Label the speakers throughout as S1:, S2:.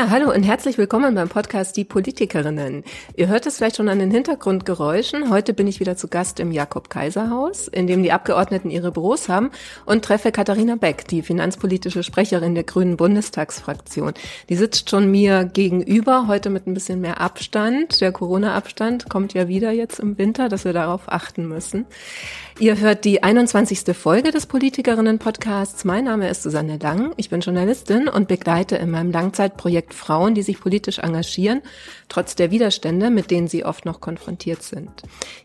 S1: Ja, hallo und herzlich willkommen beim Podcast Die Politikerinnen. Ihr hört es vielleicht schon an den Hintergrundgeräuschen. Heute bin ich wieder zu Gast im Jakob-Kaiser-Haus, in dem die Abgeordneten ihre Büros haben und treffe Katharina Beck, die finanzpolitische Sprecherin der Grünen Bundestagsfraktion. Die sitzt schon mir gegenüber, heute mit ein bisschen mehr Abstand. Der Corona-Abstand kommt ja wieder jetzt im Winter, dass wir darauf achten müssen. Ihr hört die 21. Folge des Politikerinnen-Podcasts. Mein Name ist Susanne Lang. Ich bin Journalistin und begleite in meinem Langzeitprojekt Frauen, die sich politisch engagieren, trotz der Widerstände, mit denen sie oft noch konfrontiert sind.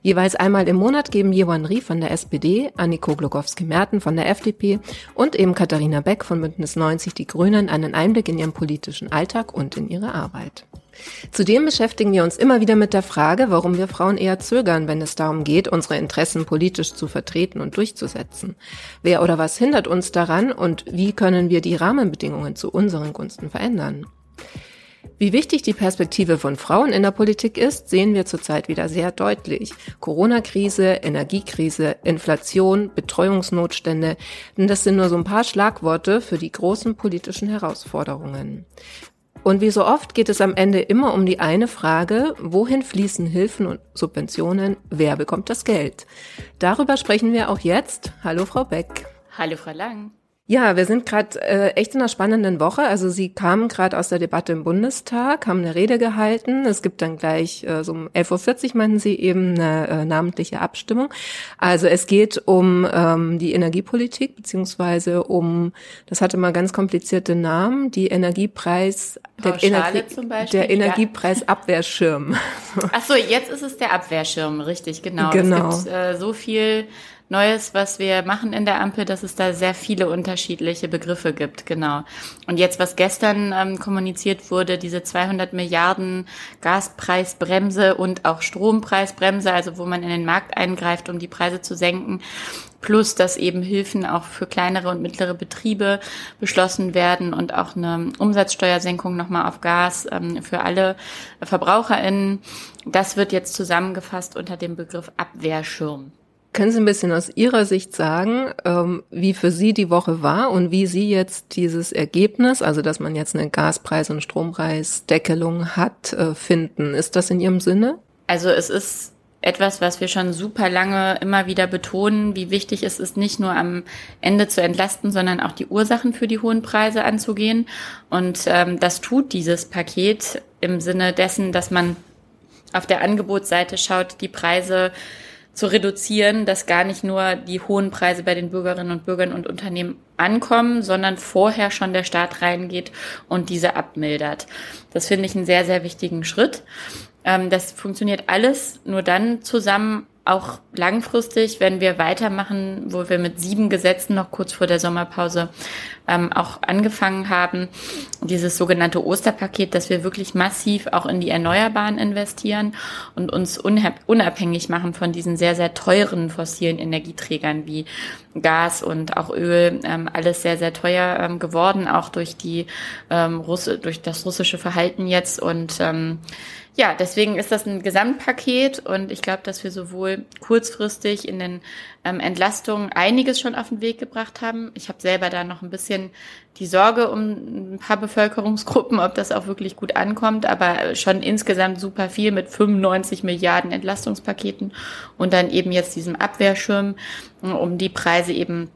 S1: Jeweils einmal im Monat geben Jewan Rie von der SPD, Anniko Glogowski-Merten von der FDP und eben Katharina Beck von Bündnis 90 Die Grünen einen Einblick in ihren politischen Alltag und in ihre Arbeit. Zudem beschäftigen wir uns immer wieder mit der Frage, warum wir Frauen eher zögern, wenn es darum geht, unsere Interessen politisch zu vertreten und durchzusetzen. Wer oder was hindert uns daran und wie können wir die Rahmenbedingungen zu unseren Gunsten verändern? Wie wichtig die Perspektive von Frauen in der Politik ist, sehen wir zurzeit wieder sehr deutlich. Corona-Krise, Energiekrise, Inflation, Betreuungsnotstände, denn das sind nur so ein paar Schlagworte für die großen politischen Herausforderungen. Und wie so oft geht es am Ende immer um die eine Frage, wohin fließen Hilfen und Subventionen, wer bekommt das Geld? Darüber sprechen wir auch jetzt. Hallo Frau Beck.
S2: Hallo Frau Lang.
S1: Ja, wir sind gerade äh, echt in einer spannenden Woche. Also Sie kamen gerade aus der Debatte im Bundestag, haben eine Rede gehalten. Es gibt dann gleich äh, so um 11.40 Uhr, meinten Sie, eben eine äh, namentliche Abstimmung. Also es geht um ähm, die Energiepolitik, beziehungsweise um, das hatte mal ganz komplizierte Namen, die Energiepreis,
S2: der, Energie, zum Beispiel,
S1: der Energiepreisabwehrschirm.
S2: Ach so, jetzt ist es der Abwehrschirm, richtig, genau.
S1: genau.
S2: Es gibt äh, so viel Neues, was wir machen in der Ampel, dass es da sehr viele unterschiedliche Begriffe gibt, genau. Und jetzt, was gestern ähm, kommuniziert wurde, diese 200 Milliarden Gaspreisbremse und auch Strompreisbremse, also wo man in den Markt eingreift, um die Preise zu senken, plus dass eben Hilfen auch für kleinere und mittlere Betriebe beschlossen werden und auch eine Umsatzsteuersenkung nochmal auf Gas ähm, für alle VerbraucherInnen. Das wird jetzt zusammengefasst unter dem Begriff Abwehrschirm.
S1: Können Sie ein bisschen aus Ihrer Sicht sagen, ähm, wie für Sie die Woche war und wie Sie jetzt dieses Ergebnis, also dass man jetzt eine Gaspreis- und Strompreisdeckelung hat, äh, finden? Ist das in Ihrem Sinne?
S2: Also es ist etwas, was wir schon super lange immer wieder betonen, wie wichtig es ist, nicht nur am Ende zu entlasten, sondern auch die Ursachen für die hohen Preise anzugehen. Und ähm, das tut dieses Paket im Sinne dessen, dass man auf der Angebotsseite schaut, die Preise zu reduzieren, dass gar nicht nur die hohen Preise bei den Bürgerinnen und Bürgern und Unternehmen ankommen, sondern vorher schon der Staat reingeht und diese abmildert. Das finde ich einen sehr, sehr wichtigen Schritt. Ähm, das funktioniert alles nur dann zusammen, auch langfristig, wenn wir weitermachen, wo wir mit sieben Gesetzen noch kurz vor der Sommerpause ähm, auch angefangen haben, dieses sogenannte Osterpaket, dass wir wirklich massiv auch in die Erneuerbaren investieren und uns unabhängig machen von diesen sehr, sehr teuren fossilen Energieträgern wie Gas und auch Öl, ähm, alles sehr, sehr teuer ähm, geworden, auch durch die ähm, Russe, durch das russische Verhalten jetzt und ähm, ja, deswegen ist das ein Gesamtpaket und ich glaube, dass wir sowohl kurzfristig in den ähm, Entlastungen einiges schon auf den Weg gebracht haben. Ich habe selber da noch ein bisschen die Sorge um ein paar Bevölkerungsgruppen, ob das auch wirklich gut ankommt, aber schon insgesamt super viel mit 95 Milliarden Entlastungspaketen und dann eben jetzt diesem Abwehrschirm, um die Preise eben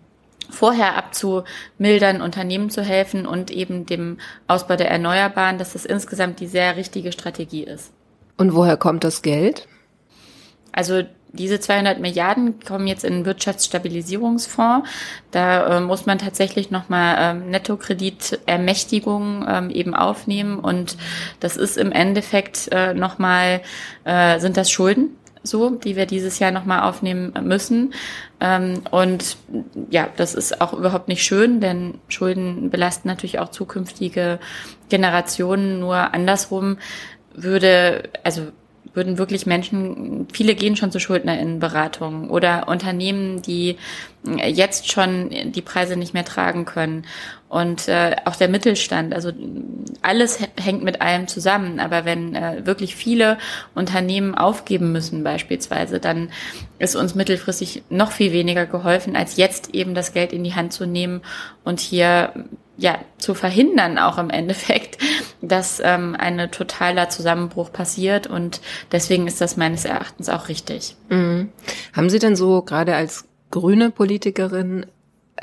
S2: vorher abzumildern, Unternehmen zu helfen und eben dem Ausbau der Erneuerbaren, dass das insgesamt die sehr richtige Strategie ist.
S1: Und woher kommt das Geld?
S2: Also diese 200 Milliarden kommen jetzt in den Wirtschaftsstabilisierungsfonds. Da äh, muss man tatsächlich nochmal ähm, Nettokreditermächtigungen ähm, eben aufnehmen und das ist im Endeffekt äh, nochmal, äh, sind das Schulden, so, die wir dieses Jahr nochmal aufnehmen müssen. Ähm, und ja, das ist auch überhaupt nicht schön, denn Schulden belasten natürlich auch zukünftige Generationen. Nur andersrum würde, also würden wirklich Menschen, viele gehen schon zu Schuldnerinnenberatungen oder Unternehmen, die jetzt schon die Preise nicht mehr tragen können. Und äh, auch der Mittelstand, also alles hängt mit allem zusammen. Aber wenn äh, wirklich viele Unternehmen aufgeben müssen beispielsweise, dann ist uns mittelfristig noch viel weniger geholfen, als jetzt eben das Geld in die Hand zu nehmen und hier ja zu verhindern auch im Endeffekt, dass ähm, ein totaler Zusammenbruch passiert und deswegen ist das meines Erachtens auch richtig.
S1: Mhm. Haben Sie denn so gerade als grüne Politikerin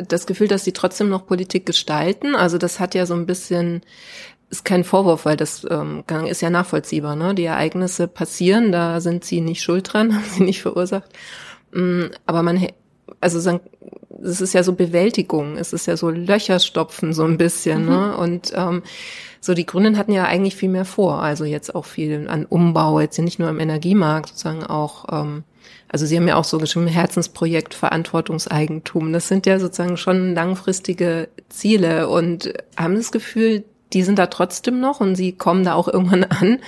S1: das Gefühl, dass Sie trotzdem noch Politik gestalten? Also das hat ja so ein bisschen ist kein Vorwurf, weil das ähm, ist ja nachvollziehbar. Ne? Die Ereignisse passieren, da sind Sie nicht schuld dran, haben Sie nicht verursacht. Mm, aber man, also sagen, es ist ja so Bewältigung, es ist ja so Löcherstopfen so ein bisschen, mhm. ne? Und ähm, so die Grünen hatten ja eigentlich viel mehr vor, also jetzt auch viel an Umbau, jetzt nicht nur im Energiemarkt, sozusagen auch, ähm, also Sie haben ja auch so geschrieben, Herzensprojekt, Verantwortungseigentum. Das sind ja sozusagen schon langfristige Ziele und haben das Gefühl, die sind da trotzdem noch und sie kommen da auch irgendwann an.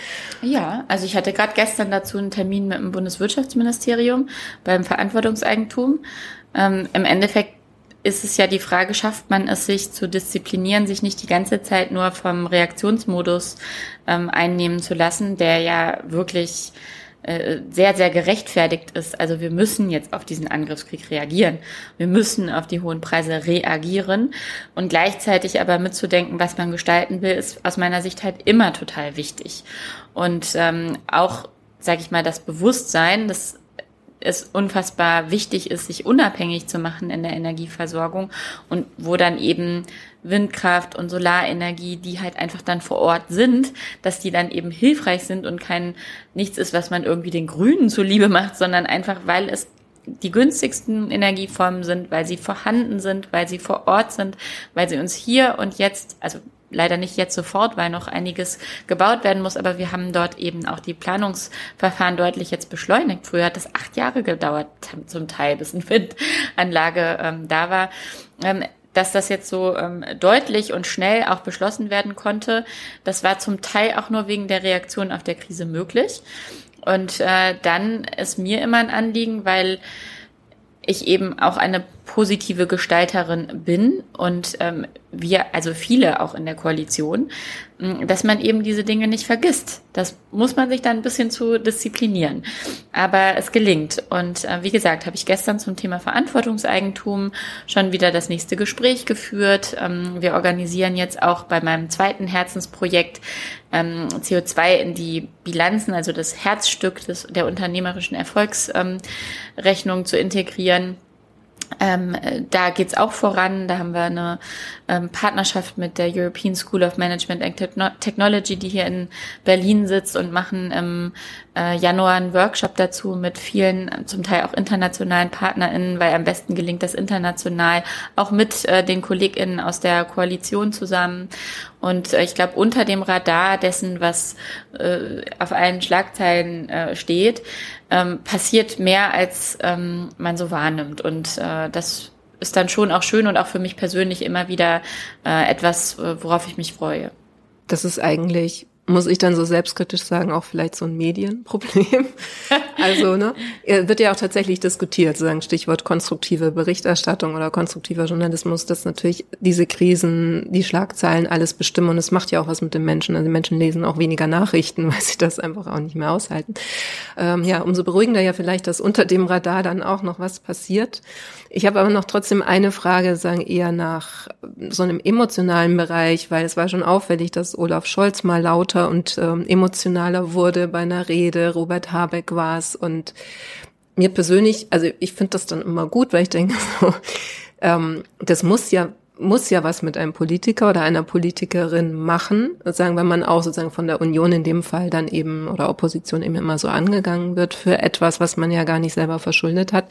S2: Ja, also ich hatte gerade gestern dazu einen Termin mit dem Bundeswirtschaftsministerium beim Verantwortungseigentum. Ähm, Im Endeffekt ist es ja die Frage, schafft man es sich zu disziplinieren, sich nicht die ganze Zeit nur vom Reaktionsmodus ähm, einnehmen zu lassen, der ja wirklich sehr, sehr gerechtfertigt ist. Also wir müssen jetzt auf diesen Angriffskrieg reagieren. Wir müssen auf die hohen Preise reagieren. Und gleichzeitig aber mitzudenken, was man gestalten will, ist aus meiner Sicht halt immer total wichtig. Und ähm, auch, sage ich mal, das Bewusstsein, dass es unfassbar wichtig ist, sich unabhängig zu machen in der Energieversorgung und wo dann eben Windkraft und Solarenergie, die halt einfach dann vor Ort sind, dass die dann eben hilfreich sind und kein nichts ist, was man irgendwie den Grünen zuliebe macht, sondern einfach, weil es die günstigsten Energieformen sind, weil sie vorhanden sind, weil sie vor Ort sind, weil sie uns hier und jetzt, also leider nicht jetzt sofort, weil noch einiges gebaut werden muss, aber wir haben dort eben auch die Planungsverfahren deutlich jetzt beschleunigt. Früher hat es acht Jahre gedauert, zum Teil, bis eine Windanlage ähm, da war. Ähm, dass das jetzt so ähm, deutlich und schnell auch beschlossen werden konnte, das war zum Teil auch nur wegen der Reaktion auf der Krise möglich. Und äh, dann ist mir immer ein Anliegen, weil ich eben auch eine positive Gestalterin bin und ähm, wir, also viele auch in der Koalition, dass man eben diese Dinge nicht vergisst. Das muss man sich dann ein bisschen zu disziplinieren. Aber es gelingt. Und äh, wie gesagt, habe ich gestern zum Thema Verantwortungseigentum schon wieder das nächste Gespräch geführt. Ähm, wir organisieren jetzt auch bei meinem zweiten Herzensprojekt ähm, CO2 in die Bilanzen, also das Herzstück des, der unternehmerischen Erfolgsrechnung ähm, zu integrieren. Ähm, da geht's auch voran. Da haben wir eine ähm, Partnerschaft mit der European School of Management and Technology, die hier in Berlin sitzt und machen im äh, Januar einen Workshop dazu mit vielen, zum Teil auch internationalen PartnerInnen, weil am besten gelingt das international, auch mit äh, den KollegInnen aus der Koalition zusammen. Und äh, ich glaube, unter dem Radar dessen, was äh, auf allen Schlagzeilen äh, steht, ähm, passiert mehr, als ähm, man so wahrnimmt. Und äh, das ist dann schon auch schön und auch für mich persönlich immer wieder äh, etwas, äh, worauf ich mich freue.
S1: Das ist eigentlich muss ich dann so selbstkritisch sagen, auch vielleicht so ein Medienproblem. also, ne, wird ja auch tatsächlich diskutiert, sagen Stichwort konstruktive Berichterstattung oder konstruktiver Journalismus, dass natürlich diese Krisen, die Schlagzeilen alles bestimmen und es macht ja auch was mit den Menschen. Also die Menschen lesen auch weniger Nachrichten, weil sie das einfach auch nicht mehr aushalten. Ähm, ja, umso beruhigender ja vielleicht, dass unter dem Radar dann auch noch was passiert. Ich habe aber noch trotzdem eine Frage, sagen eher nach so einem emotionalen Bereich, weil es war schon auffällig, dass Olaf Scholz mal lauter und ähm, emotionaler wurde bei einer Rede. Robert Habeck war es und mir persönlich, also ich finde das dann immer gut, weil ich denke, so, ähm, das muss ja muss ja was mit einem Politiker oder einer Politikerin machen, sagen, wenn man auch sozusagen von der Union in dem Fall dann eben oder Opposition eben immer so angegangen wird für etwas, was man ja gar nicht selber verschuldet hat.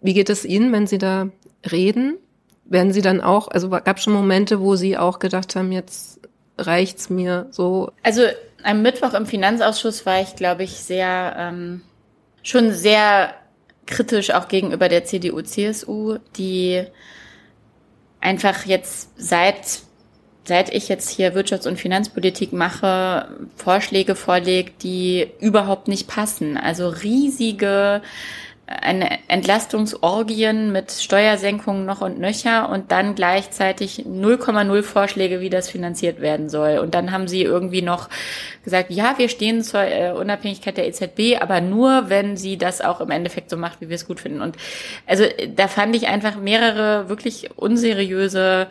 S1: Wie geht es Ihnen, wenn Sie da reden? Werden Sie dann auch, also gab es schon Momente, wo Sie auch gedacht haben, jetzt reicht's mir so?
S2: Also am Mittwoch im Finanzausschuss war ich, glaube ich, sehr ähm, schon sehr kritisch auch gegenüber der CDU, CSU, die einfach jetzt seit seit ich jetzt hier Wirtschafts- und Finanzpolitik mache, Vorschläge vorlegt, die überhaupt nicht passen. Also riesige eine Entlastungsorgien mit Steuersenkungen noch und nöcher und dann gleichzeitig 0,0 Vorschläge, wie das finanziert werden soll. Und dann haben sie irgendwie noch gesagt, ja, wir stehen zur äh, Unabhängigkeit der EZB, aber nur, wenn sie das auch im Endeffekt so macht, wie wir es gut finden. Und also da fand ich einfach mehrere wirklich unseriöse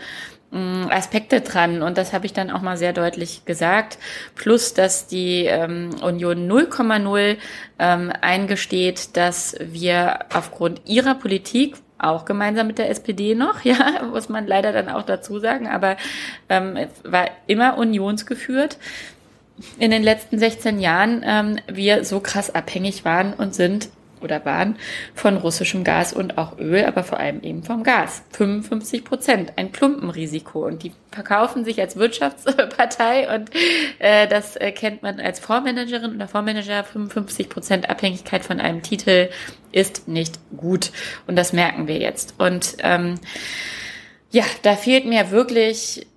S2: Aspekte dran und das habe ich dann auch mal sehr deutlich gesagt. Plus, dass die ähm, Union 0,0 ähm, eingesteht, dass wir aufgrund ihrer Politik auch gemeinsam mit der SPD noch, ja, muss man leider dann auch dazu sagen, aber ähm, war immer unionsgeführt in den letzten 16 Jahren ähm, wir so krass abhängig waren und sind oder waren von russischem Gas und auch Öl, aber vor allem eben vom Gas. 55 Prozent, ein Klumpenrisiko. Und die verkaufen sich als Wirtschaftspartei und äh, das äh, kennt man als Fondsmanagerin oder Fondsmanager. 55 Prozent Abhängigkeit von einem Titel ist nicht gut. Und das merken wir jetzt. Und ähm, ja, da fehlt mir wirklich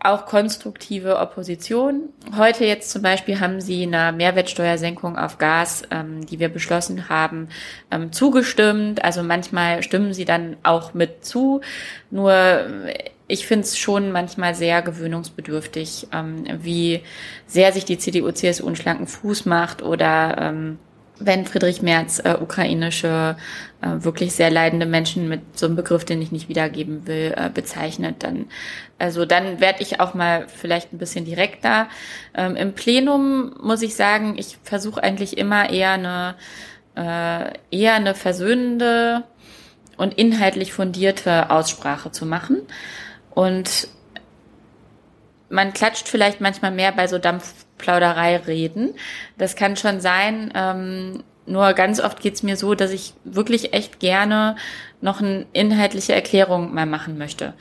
S2: auch konstruktive Opposition. Heute jetzt zum Beispiel haben Sie einer Mehrwertsteuersenkung auf Gas, ähm, die wir beschlossen haben, ähm, zugestimmt. Also manchmal stimmen Sie dann auch mit zu. Nur ich finde es schon manchmal sehr gewöhnungsbedürftig, ähm, wie sehr sich die CDU, CSU einen schlanken Fuß macht oder ähm, wenn Friedrich Merz äh, ukrainische äh, wirklich sehr leidende Menschen mit so einem Begriff, den ich nicht wiedergeben will, äh, bezeichnet, dann also dann werde ich auch mal vielleicht ein bisschen direkter. Ähm, Im Plenum muss ich sagen, ich versuche eigentlich immer eher eine äh, eher eine versöhnende und inhaltlich fundierte Aussprache zu machen und man klatscht vielleicht manchmal mehr bei so Dampfplauderei reden. Das kann schon sein. Ähm, nur ganz oft geht's mir so, dass ich wirklich echt gerne noch eine inhaltliche Erklärung mal machen möchte.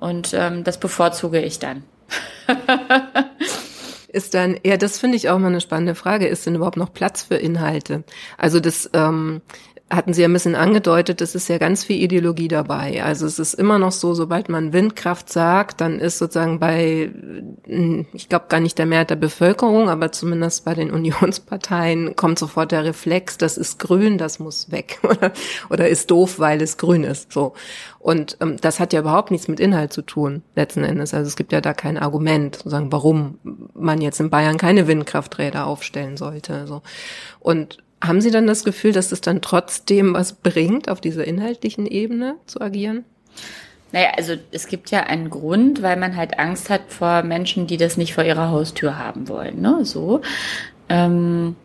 S2: Und ähm, das bevorzuge ich dann.
S1: ist dann, ja, das finde ich auch mal eine spannende Frage. Ist denn überhaupt noch Platz für Inhalte? Also das ähm, hatten Sie ja ein bisschen angedeutet, es ist ja ganz viel Ideologie dabei. Also es ist immer noch so, sobald man Windkraft sagt, dann ist sozusagen bei, hm, ich glaube gar nicht der Mehrheit der Bevölkerung, aber zumindest bei den Unionsparteien kommt sofort der Reflex, das ist grün, das muss weg oder, oder ist doof, weil es grün ist. So. Und ähm, das hat ja überhaupt nichts mit Inhalt zu tun, letzten Endes. Also es gibt ja da kein Argument, sozusagen, warum man jetzt in Bayern keine Windkrafträder aufstellen sollte. So. Und haben Sie dann das Gefühl, dass es dann trotzdem was bringt, auf dieser inhaltlichen Ebene zu agieren?
S2: Naja, also es gibt ja einen Grund, weil man halt Angst hat vor Menschen, die das nicht vor ihrer Haustür haben wollen. Ne? So. Ähm,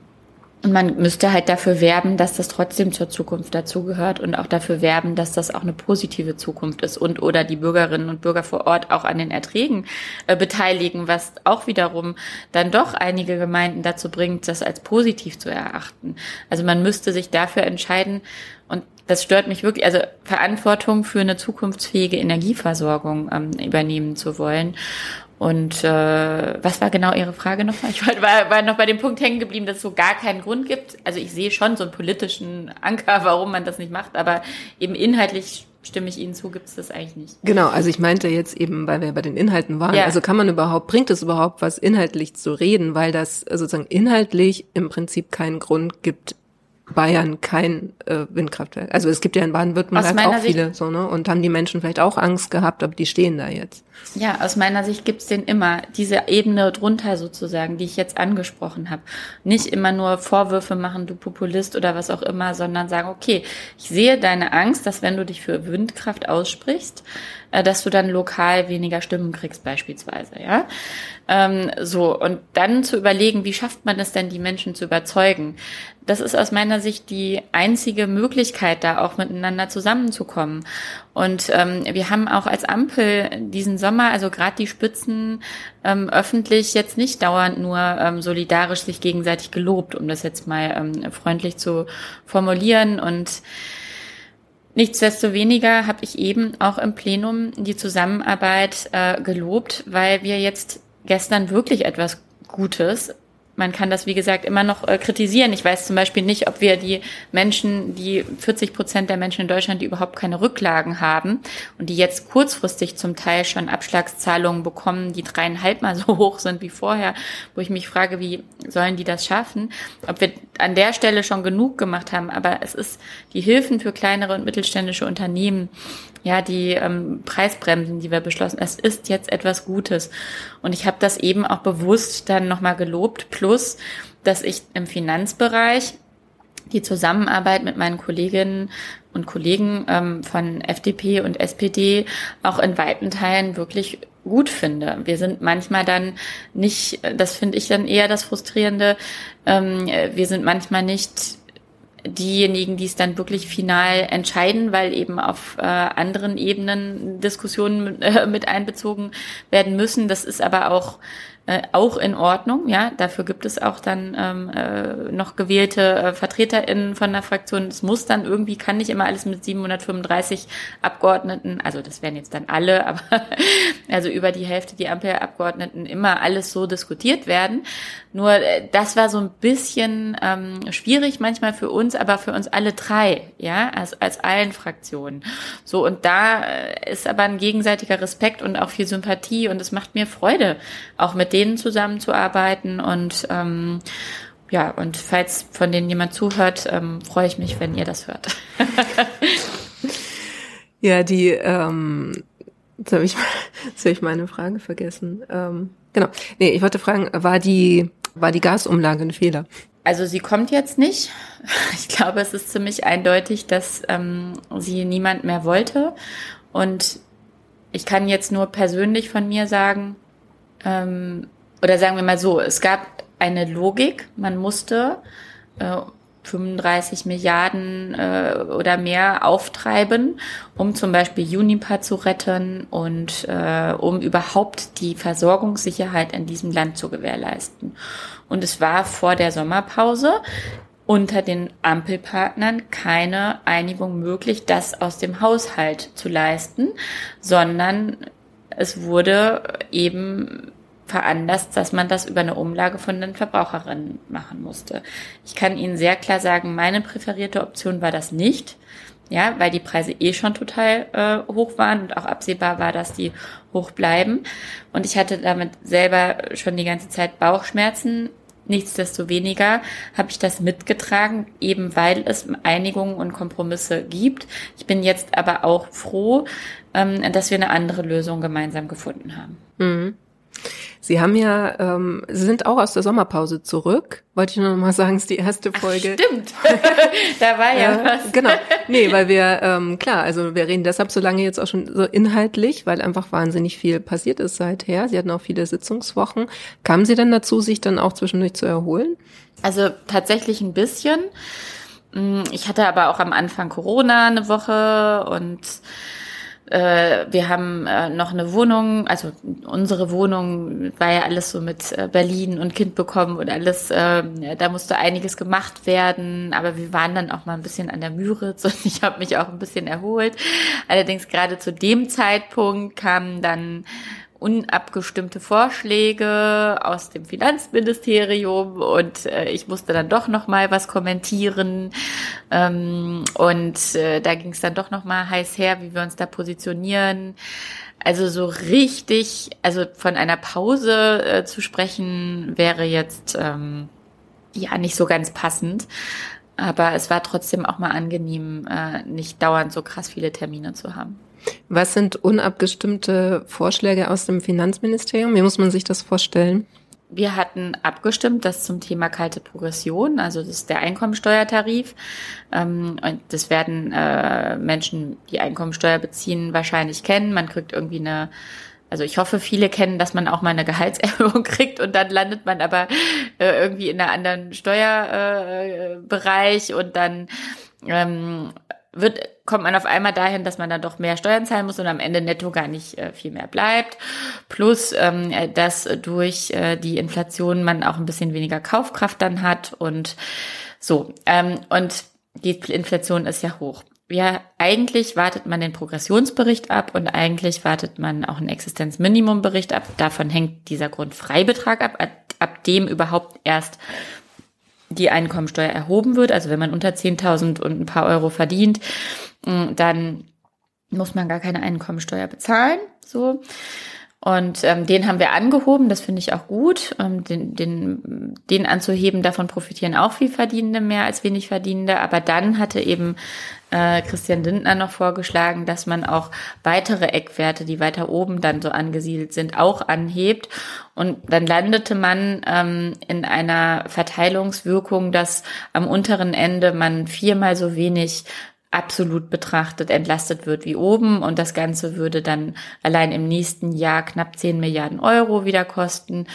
S2: und man müsste halt dafür werben, dass das trotzdem zur Zukunft dazugehört und auch dafür werben, dass das auch eine positive Zukunft ist und oder die Bürgerinnen und Bürger vor Ort auch an den Erträgen äh, beteiligen, was auch wiederum dann doch einige Gemeinden dazu bringt, das als positiv zu erachten. Also man müsste sich dafür entscheiden und das stört mich wirklich, also Verantwortung für eine zukunftsfähige Energieversorgung ähm, übernehmen zu wollen. Und äh, was war genau Ihre Frage nochmal? Ich war, war noch bei dem Punkt hängen geblieben, dass es so gar keinen Grund gibt. Also ich sehe schon so einen politischen Anker, warum man das nicht macht, aber eben inhaltlich stimme ich Ihnen zu, gibt es das eigentlich nicht.
S1: Genau, also ich meinte jetzt eben, weil wir bei den Inhalten waren. Ja. Also kann man überhaupt, bringt es überhaupt was inhaltlich zu reden, weil das sozusagen inhaltlich im Prinzip keinen Grund gibt, Bayern kein äh, Windkraftwerk. Also es gibt ja in Baden-Württemberg auch viele Sicht, so, ne? Und haben die Menschen vielleicht auch Angst gehabt, aber die stehen da jetzt.
S2: Ja, aus meiner Sicht gibt's den immer, diese Ebene drunter sozusagen, die ich jetzt angesprochen habe. Nicht immer nur Vorwürfe machen, du Populist oder was auch immer, sondern sagen, okay, ich sehe deine Angst, dass wenn du dich für Windkraft aussprichst, äh, dass du dann lokal weniger Stimmen kriegst beispielsweise, ja. Ähm, so, und dann zu überlegen, wie schafft man es denn, die Menschen zu überzeugen? Das ist aus meiner Sicht die einzige Möglichkeit, da auch miteinander zusammenzukommen. Und ähm, wir haben auch als Ampel diesen Sommer, also gerade die Spitzen ähm, öffentlich jetzt nicht dauernd nur ähm, solidarisch sich gegenseitig gelobt, um das jetzt mal ähm, freundlich zu formulieren. Und Nichtsdestoweniger habe ich eben auch im Plenum die Zusammenarbeit äh, gelobt, weil wir jetzt gestern wirklich etwas Gutes man kann das, wie gesagt, immer noch äh, kritisieren. Ich weiß zum Beispiel nicht, ob wir die Menschen, die 40 Prozent der Menschen in Deutschland, die überhaupt keine Rücklagen haben und die jetzt kurzfristig zum Teil schon Abschlagszahlungen bekommen, die dreieinhalb Mal so hoch sind wie vorher, wo ich mich frage, wie sollen die das schaffen? Ob wir an der Stelle schon genug gemacht haben. Aber es ist die Hilfen für kleinere und mittelständische Unternehmen, ja, die ähm, Preisbremsen, die wir beschlossen, es ist jetzt etwas Gutes. Und ich habe das eben auch bewusst dann nochmal gelobt, plus, dass ich im Finanzbereich die Zusammenarbeit mit meinen Kolleginnen und Kollegen ähm, von FDP und SPD auch in weiten Teilen wirklich gut finde. Wir sind manchmal dann nicht, das finde ich dann eher das Frustrierende, ähm, wir sind manchmal nicht diejenigen, die es dann wirklich final entscheiden, weil eben auf äh, anderen Ebenen Diskussionen äh, mit einbezogen werden müssen. Das ist aber auch äh, auch in Ordnung. Ja, dafür gibt es auch dann ähm, äh, noch gewählte äh, VertreterInnen von der Fraktion. Es muss dann irgendwie, kann nicht immer alles mit 735 Abgeordneten, also das wären jetzt dann alle, aber also über die Hälfte die Ampelabgeordneten immer alles so diskutiert werden. Nur äh, das war so ein bisschen ähm, schwierig manchmal für uns, aber für uns alle drei, ja, also als allen Fraktionen. So und da äh, ist aber ein gegenseitiger Respekt und auch viel Sympathie und es macht mir Freude, auch mit denen zusammenzuarbeiten und ähm, ja, und falls von denen jemand zuhört, ähm, freue ich mich, wenn ihr das hört.
S1: ja, die, ähm, jetzt habe ich, jetzt hab ich meine Frage vergessen. Ähm, genau. Nee, ich wollte fragen, war die, war die Gasumlage ein Fehler?
S2: Also sie kommt jetzt nicht. Ich glaube, es ist ziemlich eindeutig, dass ähm, sie niemand mehr wollte. Und ich kann jetzt nur persönlich von mir sagen, ähm, oder sagen wir mal so, es gab eine Logik, man musste äh, 35 Milliarden äh, oder mehr auftreiben, um zum Beispiel Juniper zu retten und äh, um überhaupt die Versorgungssicherheit in diesem Land zu gewährleisten. Und es war vor der Sommerpause unter den Ampelpartnern keine Einigung möglich, das aus dem Haushalt zu leisten, sondern es wurde eben veranlasst, dass man das über eine Umlage von den Verbraucherinnen machen musste. Ich kann Ihnen sehr klar sagen, meine präferierte Option war das nicht. Ja, weil die Preise eh schon total äh, hoch waren und auch absehbar war, dass die hoch bleiben. Und ich hatte damit selber schon die ganze Zeit Bauchschmerzen. Nichtsdestoweniger habe ich das mitgetragen, eben weil es Einigungen und Kompromisse gibt. Ich bin jetzt aber auch froh, ähm, dass wir eine andere Lösung gemeinsam gefunden haben.
S1: Mhm. Sie haben ja, ähm, Sie sind auch aus der Sommerpause zurück. Wollte ich nur noch mal sagen, ist die erste Folge.
S2: Ach, stimmt, da war ja äh, was.
S1: Genau, nee, weil wir, ähm, klar, also wir reden deshalb so lange jetzt auch schon so inhaltlich, weil einfach wahnsinnig viel passiert ist seither. Sie hatten auch viele Sitzungswochen. Kamen Sie denn dazu, sich dann auch zwischendurch zu erholen?
S2: Also tatsächlich ein bisschen. Mm, ich hatte aber auch am Anfang Corona eine Woche und äh, wir haben äh, noch eine Wohnung, also unsere Wohnung war ja alles so mit äh, Berlin und Kind bekommen und alles, äh, da musste einiges gemacht werden, aber wir waren dann auch mal ein bisschen an der Müritz und ich habe mich auch ein bisschen erholt. Allerdings gerade zu dem Zeitpunkt kamen dann unabgestimmte Vorschläge aus dem Finanzministerium und äh, ich musste dann doch noch mal was kommentieren ähm, und äh, da ging es dann doch noch mal heiß her, wie wir uns da positionieren. Also so richtig, also von einer Pause äh, zu sprechen wäre jetzt ähm, ja nicht so ganz passend. Aber es war trotzdem auch mal angenehm, äh, nicht dauernd so krass viele Termine zu haben.
S1: Was sind unabgestimmte Vorschläge aus dem Finanzministerium? Wie muss man sich das vorstellen?
S2: Wir hatten abgestimmt, dass zum Thema kalte Progression, also das ist der Einkommensteuertarif. Ähm, und das werden äh, Menschen, die Einkommensteuer beziehen, wahrscheinlich kennen. Man kriegt irgendwie eine also ich hoffe, viele kennen, dass man auch mal eine Gehaltserhöhung kriegt und dann landet man aber äh, irgendwie in einer anderen Steuerbereich äh, und dann ähm, wird, kommt man auf einmal dahin, dass man dann doch mehr Steuern zahlen muss und am Ende netto gar nicht äh, viel mehr bleibt. Plus, ähm, dass durch äh, die Inflation man auch ein bisschen weniger Kaufkraft dann hat und so. Ähm, und die Inflation ist ja hoch. Ja, eigentlich wartet man den Progressionsbericht ab und eigentlich wartet man auch einen Existenzminimumbericht ab. Davon hängt dieser Grundfreibetrag ab, ab, ab dem überhaupt erst die Einkommensteuer erhoben wird. Also wenn man unter 10.000 und ein paar Euro verdient, dann muss man gar keine Einkommensteuer bezahlen. So. Und ähm, den haben wir angehoben, das finde ich auch gut. Ähm, den, den, den anzuheben, davon profitieren auch viel Verdienende mehr als wenig Verdienende. Aber dann hatte eben äh, Christian Lindner noch vorgeschlagen, dass man auch weitere Eckwerte, die weiter oben dann so angesiedelt sind, auch anhebt. Und dann landete man ähm, in einer Verteilungswirkung, dass am unteren Ende man viermal so wenig absolut betrachtet entlastet wird wie oben und das Ganze würde dann allein im nächsten Jahr knapp 10 Milliarden Euro wieder kosten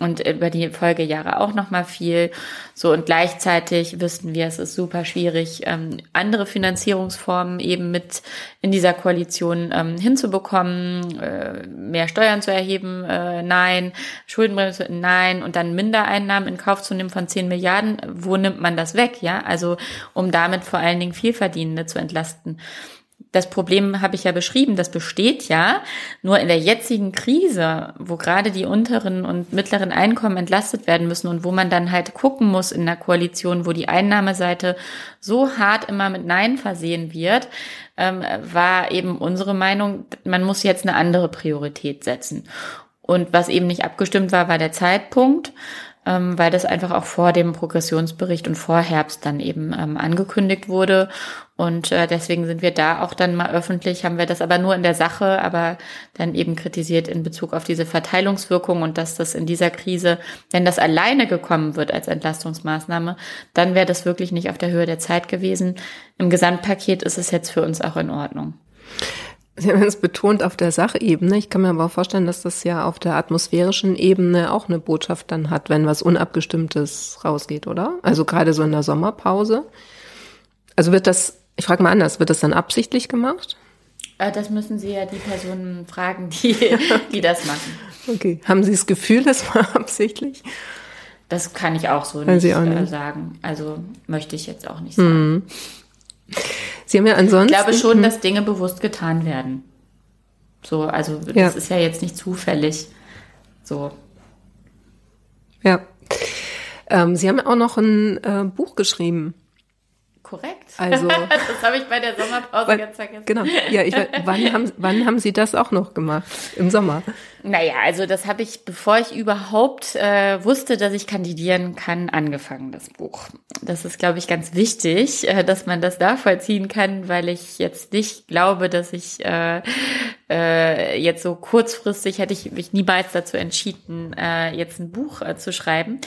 S2: und über die Folgejahre auch noch mal viel. So und gleichzeitig wissen wir, es ist super schwierig, ähm, andere Finanzierungsformen eben mit in dieser Koalition ähm, hinzubekommen, äh, mehr Steuern zu erheben, äh, nein, Schuldenbremse, nein und dann Mindereinnahmen in Kauf zu nehmen von 10 Milliarden. Wo nimmt man das weg? Ja, also um damit vor allen Dingen Vielverdienende zu entlasten das Problem habe ich ja beschrieben, das besteht ja. Nur in der jetzigen Krise, wo gerade die unteren und mittleren Einkommen entlastet werden müssen und wo man dann halt gucken muss in der Koalition, wo die Einnahmeseite so hart immer mit Nein versehen wird, ähm, war eben unsere Meinung, man muss jetzt eine andere Priorität setzen. Und was eben nicht abgestimmt war, war der Zeitpunkt ähm, weil das einfach auch vor dem Progressionsbericht und vor Herbst dann eben ähm, angekündigt wurde. Und äh, deswegen sind wir da auch dann mal öffentlich, haben wir das aber nur in der Sache, aber dann eben kritisiert in Bezug auf diese Verteilungswirkung und dass das in dieser Krise, wenn das alleine gekommen wird als Entlastungsmaßnahme, dann wäre das wirklich nicht auf der Höhe der Zeit gewesen. Im Gesamtpaket ist es jetzt für uns auch in Ordnung.
S1: Sie haben es betont auf der Sachebene. Ich kann mir aber auch vorstellen, dass das ja auf der atmosphärischen Ebene auch eine Botschaft dann hat, wenn was Unabgestimmtes rausgeht, oder? Also gerade so in der Sommerpause. Also wird das, ich frage mal anders, wird das dann absichtlich gemacht?
S2: Äh, das müssen Sie ja die Personen fragen, die, die das machen.
S1: Okay. Haben Sie das Gefühl, das war absichtlich?
S2: Das kann ich auch so nicht, auch nicht. Äh, sagen. Also möchte ich jetzt auch nicht sagen. Mhm.
S1: Sie haben ja ansonsten.
S2: Ich glaube schon, hm. dass Dinge bewusst getan werden. So, also das ja. ist ja jetzt nicht zufällig. So.
S1: Ja. Ähm, Sie haben auch noch ein äh, Buch geschrieben.
S2: Korrekt.
S1: Also,
S2: das habe ich bei der Sommerpause
S1: wann,
S2: ganz vergessen.
S1: Genau. Ja, ich, wann, haben, wann haben Sie das auch noch gemacht? Im Sommer?
S2: Naja, also das habe ich, bevor ich überhaupt äh, wusste, dass ich kandidieren kann, angefangen, das Buch. Das ist, glaube ich, ganz wichtig, äh, dass man das nachvollziehen kann, weil ich jetzt nicht glaube, dass ich äh, äh, jetzt so kurzfristig hätte ich mich niemals dazu entschieden, äh, jetzt ein Buch äh, zu schreiben.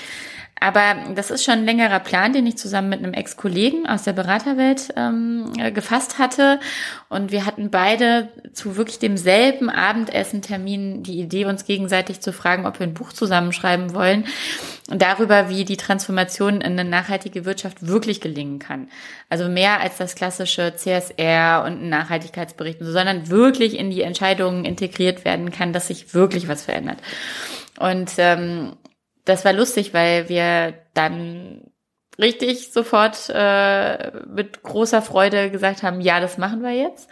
S2: Aber das ist schon ein längerer Plan, den ich zusammen mit einem Ex-Kollegen aus der Beraterwelt ähm, äh, gefasst hatte. Und wir hatten beide zu wirklich demselben Abendessen-Termin die Idee, uns gegenseitig zu fragen, ob wir ein Buch zusammenschreiben wollen. Darüber, wie die Transformation in eine nachhaltige Wirtschaft wirklich gelingen kann. Also mehr als das klassische CSR und ein Nachhaltigkeitsbericht, sondern wirklich in die Entscheidungen integriert werden kann, dass sich wirklich was verändert. Und ähm, das war lustig, weil wir dann richtig sofort äh, mit großer Freude gesagt haben, ja, das machen wir jetzt.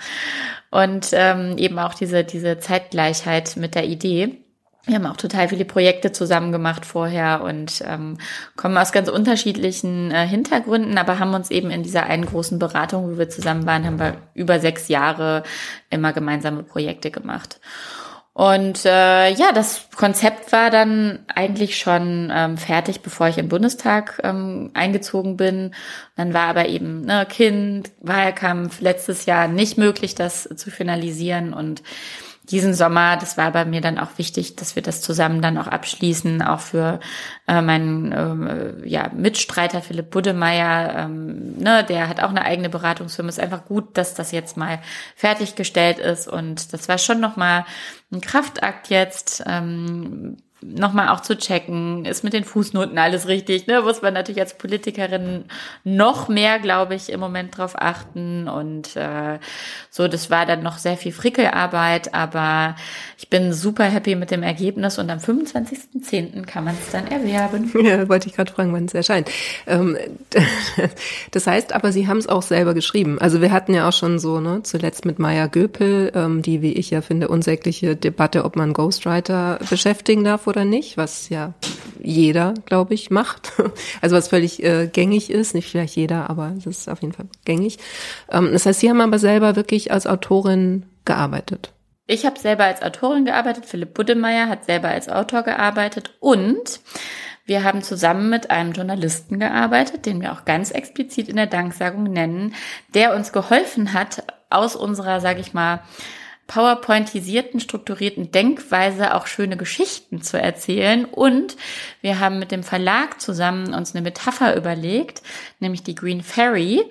S2: Und ähm, eben auch diese, diese Zeitgleichheit mit der Idee. Wir haben auch total viele Projekte zusammen gemacht vorher und ähm, kommen aus ganz unterschiedlichen äh, Hintergründen, aber haben uns eben in dieser einen großen Beratung, wo wir zusammen waren, haben wir über sechs Jahre immer gemeinsame Projekte gemacht. Und äh, ja, das Konzept war dann eigentlich schon ähm, fertig, bevor ich im Bundestag ähm, eingezogen bin. Dann war aber eben ne, Kind, Wahlkampf letztes Jahr nicht möglich, das zu finalisieren. Und diesen Sommer, das war bei mir dann auch wichtig, dass wir das zusammen dann auch abschließen, auch für äh, meinen äh, ja, Mitstreiter Philipp Buddemeyer, ähm, ne, der hat auch eine eigene Beratungsfirma. Ist einfach gut, dass das jetzt mal fertiggestellt ist und das war schon noch mal ein Kraftakt jetzt. Ähm, nochmal auch zu checken, ist mit den Fußnoten alles richtig, ne? Muss man natürlich als Politikerin noch mehr, glaube ich, im Moment drauf achten. Und äh, so, das war dann noch sehr viel Frickelarbeit, aber ich bin super happy mit dem Ergebnis und am 25.10. kann man es dann erwerben.
S1: Ja, wollte ich gerade fragen, wann es erscheint. Ähm, das heißt aber, Sie haben es auch selber geschrieben. Also wir hatten ja auch schon so, ne, zuletzt mit Maya Göpel, ähm, die, wie ich ja finde, unsägliche Debatte, ob man Ghostwriter beschäftigen darf oder nicht, was ja jeder, glaube ich, macht. Also was völlig äh, gängig ist, nicht vielleicht jeder, aber es ist auf jeden Fall gängig. Ähm, das heißt, Sie haben aber selber wirklich als Autorin gearbeitet.
S2: ich habe selber als Autorin gearbeitet, Philipp Buddemeyer hat selber als Autor gearbeitet und wir haben zusammen mit einem Journalisten gearbeitet, den wir auch ganz explizit in der Danksagung nennen, der uns geholfen hat, aus unserer, sage ich mal, PowerPointisierten, strukturierten Denkweise auch schöne Geschichten zu erzählen. Und wir haben mit dem Verlag zusammen uns eine Metapher überlegt, nämlich die Green Ferry,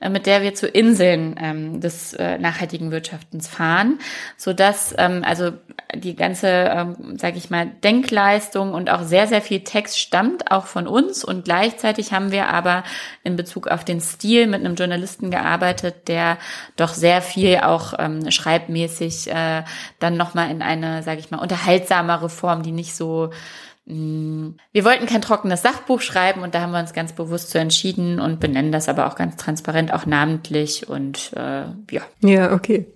S2: äh, mit der wir zu Inseln ähm, des äh, nachhaltigen Wirtschaftens fahren, so dass ähm, also die ganze, ähm, sage ich mal, Denkleistung und auch sehr sehr viel Text stammt auch von uns. Und gleichzeitig haben wir aber in Bezug auf den Stil mit einem Journalisten gearbeitet, der doch sehr viel auch ähm, schreibmäßig äh, dann nochmal in eine, sage ich mal, unterhaltsamere Form, die nicht so wir wollten kein trockenes Sachbuch schreiben und da haben wir uns ganz bewusst so entschieden und benennen das aber auch ganz transparent, auch namentlich und äh, ja.
S1: Ja, okay.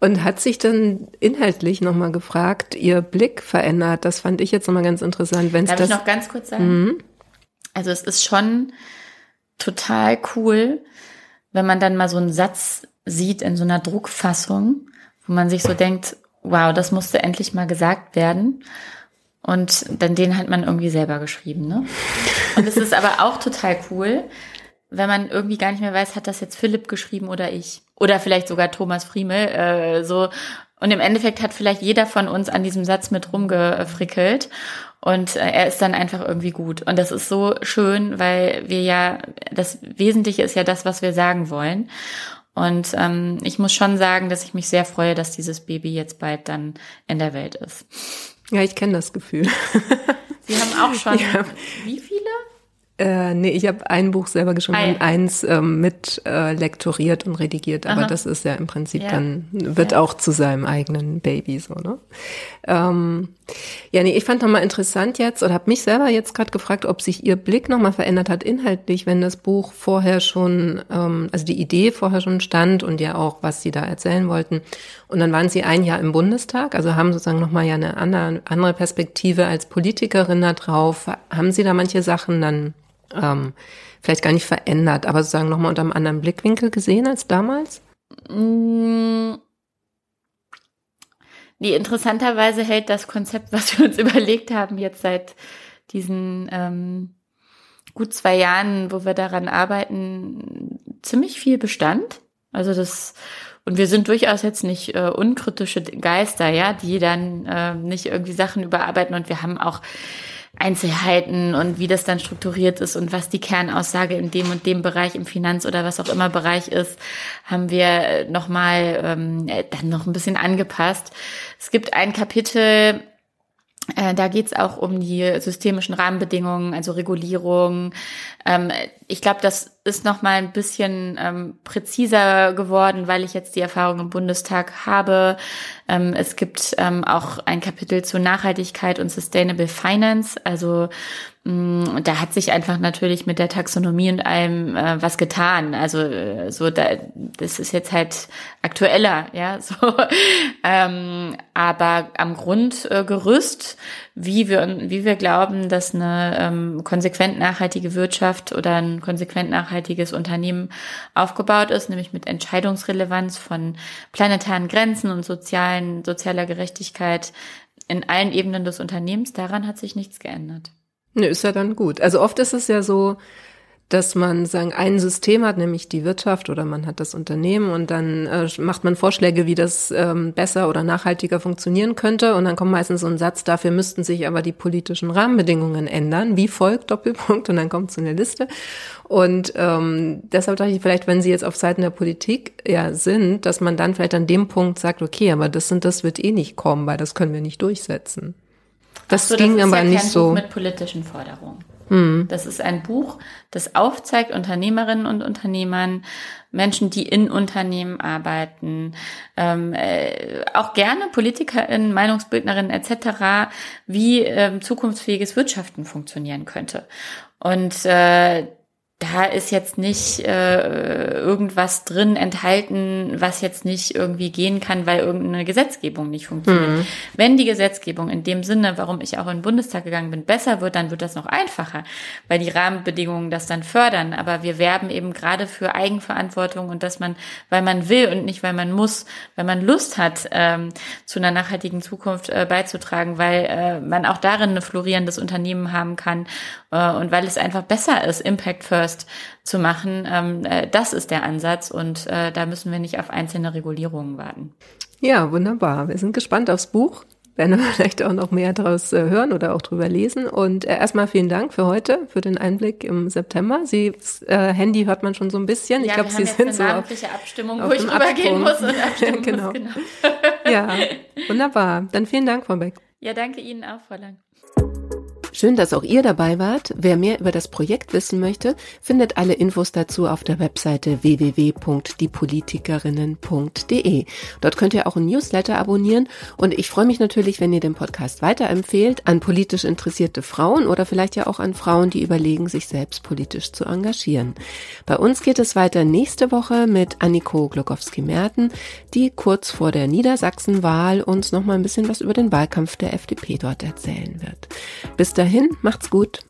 S1: Und hat sich dann inhaltlich nochmal gefragt, ihr Blick verändert? Das fand ich jetzt nochmal ganz interessant. Wenn's
S2: Darf
S1: das
S2: ich noch ganz kurz sagen? Mhm. Also es ist schon total cool, wenn man dann mal so einen Satz sieht in so einer Druckfassung, wo man sich so denkt, wow, das musste endlich mal gesagt werden. Und dann den hat man irgendwie selber geschrieben, ne? Und es ist aber auch total cool, wenn man irgendwie gar nicht mehr weiß, hat das jetzt Philipp geschrieben oder ich. Oder vielleicht sogar Thomas Friemel, äh, so. Und im Endeffekt hat vielleicht jeder von uns an diesem Satz mit rumgefrickelt. Und äh, er ist dann einfach irgendwie gut. Und das ist so schön, weil wir ja, das Wesentliche ist ja das, was wir sagen wollen. Und ähm, ich muss schon sagen, dass ich mich sehr freue, dass dieses Baby jetzt bald dann in der Welt ist.
S1: Ja, ich kenne das Gefühl.
S2: Sie haben auch schon ja. wie viele?
S1: Äh, nee, ich habe ein Buch selber geschrieben ah, ja. und eins ähm, mit äh, lektoriert und redigiert, aber Aha. das ist ja im Prinzip ja. dann, wird ja. auch zu seinem eigenen Baby so, ne? Ähm, ja, nee, ich fand nochmal interessant jetzt oder habe mich selber jetzt gerade gefragt, ob sich ihr Blick nochmal verändert hat inhaltlich, wenn das Buch vorher schon, ähm, also die Idee vorher schon stand und ja auch, was sie da erzählen wollten. Und dann waren sie ein Jahr im Bundestag, also haben sozusagen nochmal ja eine andere, andere Perspektive als Politikerin da drauf. Haben sie da manche Sachen dann ähm, vielleicht gar nicht verändert, aber sozusagen nochmal unter einem anderen Blickwinkel gesehen als damals?
S2: Mm. Nee, interessanterweise hält das Konzept, was wir uns überlegt haben, jetzt seit diesen ähm, gut zwei Jahren, wo wir daran arbeiten, ziemlich viel Bestand. Also das und wir sind durchaus jetzt nicht äh, unkritische Geister, ja, die dann äh, nicht irgendwie Sachen überarbeiten und wir haben auch Einzelheiten und wie das dann strukturiert ist und was die Kernaussage in dem und dem Bereich im Finanz- oder was auch immer Bereich ist, haben wir nochmal ähm, dann noch ein bisschen angepasst. Es gibt ein Kapitel, äh, da geht es auch um die systemischen Rahmenbedingungen, also Regulierung. Ähm, ich glaube, das ist noch mal ein bisschen ähm, präziser geworden, weil ich jetzt die Erfahrung im Bundestag habe. Ähm, es gibt ähm, auch ein Kapitel zu Nachhaltigkeit und Sustainable Finance. Also mm, da hat sich einfach natürlich mit der Taxonomie und allem äh, was getan. Also äh, so, da, das ist jetzt halt aktueller, ja. So, ähm, aber am Grundgerüst, wie wir wie wir glauben, dass eine ähm, konsequent nachhaltige Wirtschaft oder ein konsequent nachhaltiges Unternehmen aufgebaut ist, nämlich mit Entscheidungsrelevanz von planetaren Grenzen und sozialen, sozialer Gerechtigkeit in allen Ebenen des Unternehmens. Daran hat sich nichts geändert.
S1: Nö, ist ja dann gut. Also oft ist es ja so, dass man sagen ein System hat, nämlich die Wirtschaft oder man hat das Unternehmen und dann äh, macht man Vorschläge, wie das ähm, besser oder nachhaltiger funktionieren könnte und dann kommt meistens so ein Satz, dafür müssten sich aber die politischen Rahmenbedingungen ändern, wie folgt Doppelpunkt und dann kommt so eine Liste und ähm, deshalb dachte ich vielleicht, wenn Sie jetzt auf Seiten der Politik ja sind, dass man dann vielleicht an dem Punkt sagt, okay, aber das und das wird eh nicht kommen, weil das können wir nicht durchsetzen.
S2: Das so, ging das aber ja nicht so mit politischen Forderungen. Hm. Das ist ein Buch, das aufzeigt Unternehmerinnen und Unternehmern, Menschen, die in Unternehmen arbeiten, ähm, äh, auch gerne PolitikerInnen, Meinungsbildnerinnen etc., wie ähm, zukunftsfähiges Wirtschaften funktionieren könnte. Und äh, da ist jetzt nicht äh, irgendwas drin enthalten, was jetzt nicht irgendwie gehen kann, weil irgendeine Gesetzgebung nicht funktioniert. Mhm. Wenn die Gesetzgebung in dem Sinne, warum ich auch in den Bundestag gegangen bin, besser wird, dann wird das noch einfacher, weil die Rahmenbedingungen das dann fördern. Aber wir werben eben gerade für Eigenverantwortung und dass man, weil man will und nicht weil man muss, weil man Lust hat, ähm, zu einer nachhaltigen Zukunft äh, beizutragen, weil äh, man auch darin ein florierendes Unternehmen haben kann äh, und weil es einfach besser ist, Impact First First zu machen. Ähm, äh, das ist der Ansatz und äh, da müssen wir nicht auf einzelne Regulierungen warten.
S1: Ja, wunderbar. Wir sind gespannt aufs Buch werden wir vielleicht auch noch mehr daraus äh, hören oder auch drüber lesen. Und äh, erstmal vielen Dank für heute, für den Einblick im September. Sie äh, Handy hört man schon so ein bisschen.
S2: Ja, ich glaube, Sie sind so auf,
S1: Abstimmung, auf wo ich übergehen muss und abstimmen genau. muss. Genau. ja, wunderbar. Dann vielen Dank, Frau Beck.
S2: Ja, danke Ihnen auch, Frau Lang.
S1: Schön, dass auch ihr dabei wart. Wer mehr über das Projekt wissen möchte, findet alle Infos dazu auf der Webseite www.diepolitikerinnen.de. Dort könnt ihr auch ein Newsletter abonnieren und ich freue mich natürlich, wenn ihr den Podcast weiterempfehlt an politisch interessierte Frauen oder vielleicht ja auch an Frauen, die überlegen, sich selbst politisch zu engagieren. Bei uns geht es weiter nächste Woche mit Anniko Glokowski-Merten, die kurz vor der Niedersachsenwahl uns noch mal ein bisschen was über den Wahlkampf der FDP dort erzählen wird. Bis dahin dahin, macht's gut.